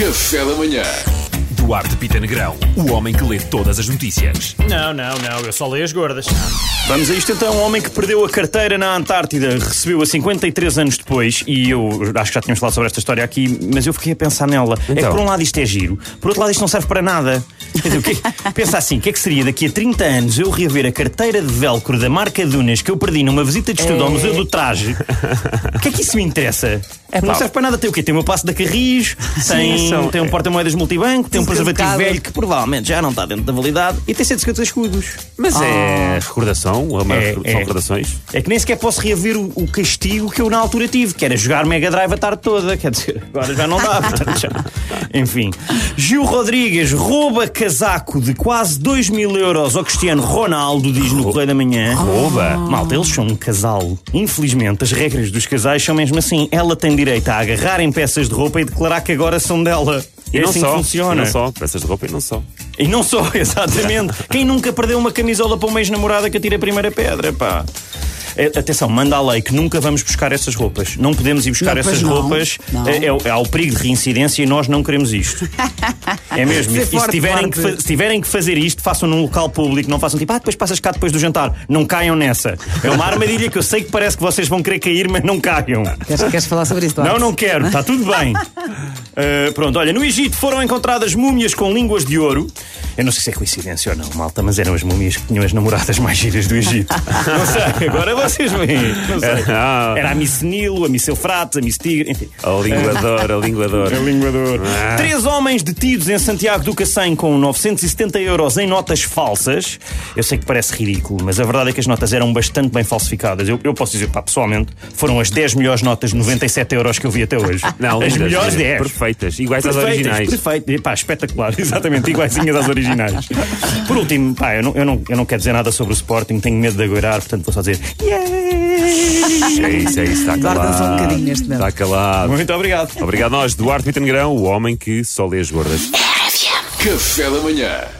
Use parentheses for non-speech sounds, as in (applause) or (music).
Café da manhã. Duarte Pita Negrão, o homem que lê todas as notícias. Não, não, não, eu só leio as gordas. Vamos a isto então. Um homem que perdeu a carteira na Antártida recebeu-a 53 anos depois. E eu acho que já tínhamos falado sobre esta história aqui, mas eu fiquei a pensar nela. É que Então. por um lado isto é giro, por outro lado isto não serve para nada. (laughs) Pensa assim: o que é que seria daqui a 30 anos eu reaver a carteira de velcro da marca Dunas que eu perdi numa visita de estudo ao Museu do Traje? O que é que isso me interessa? não serve para nada. Tem o quê? Tem o meu passo da Carris, tem, são- tem um porta-moedas multibanco, tem um preservativo velho que provavelmente já não está dentro da validade e tem 150 escudos. Mas é recordação? Uma- É, são é. recordações? É que nem sequer posso reaver o, o castigo que eu na altura tive, que era jogar Mega Drive a tarde toda. Quer dizer, agora já não dá. (laughs) portanto, já- Enfim. Gil Rodrigues rouba casaco de quase 2 mil euros ao Cristiano Ronaldo, diz no Correio da Manhã. Rouba? Malta, eles são um casal. Infelizmente, as regras dos casais são mesmo assim. Ela tem direito a agarrar em peças de roupa e declarar que agora são dela. E é não assim só. que funciona. E não só. Peças de roupa e não só. E não só, (laughs) exatamente. (laughs) Quem nunca perdeu uma camisola para uma ex-namorada que atira a primeira pedra, pá? É, Atenção, manda a lei que nunca vamos buscar essas roupas. Não podemos ir buscar Não, essas não. roupas. Não. É, é, há o perigo de reincidência e nós não queremos isto. (laughs) É mesmo. E, se, tiverem que, se tiverem que fazer isto, façam num local público. Não façam tipo, ah, depois passas cá depois do jantar. Não caiam nessa. É uma armadilha que eu sei que parece que vocês vão querer cair, mas não caiam. Queres, queres falar sobre isso, Duarte? Não, não quero, está tudo bem. Uh, (laughs) pronto, olha, no Egito foram encontradas múmias com línguas de ouro. Eu não sei se é coincidência ou não, malta, mas eram as múmias que tinham as namoradas mais giras do Egito. (laughs) Não sei, agora vocês veem. Não sei. (laughs) Ah. Era a Miss Nilo, a Miss Eufrates, a Miss Tigre, enfim. A linguadora, a linguadora. linguador. Ah. Três homens detidos em Santiago do Cacém com 970 euros em notas falsas. Eu sei que parece ridículo, mas a verdade é que as notas eram bastante bem falsificadas. Eu, eu posso dizer, pá, pessoalmente, foram as 10 melhores notas de 97 euros que eu vi até hoje. (laughs) Não, as melhores lindas, 10. Perfeitas. Iguais às Perfeitas, originais. Perfeito, pá, espetacular, (laughs) exatamente, iguaizinhas às originais. Por último, pá, eu não, eu, não, eu não quero dizer nada sobre o Sporting, tenho medo de agoirar, portanto vou só dizer. "Yay!" É isso, é isso. Está Guarda calado. só um bocadinho neste momento. Está calado. Muito obrigado. Obrigado a nós, Duarte Pita Negrão, o homem que só lê as gordas. Café da manhã.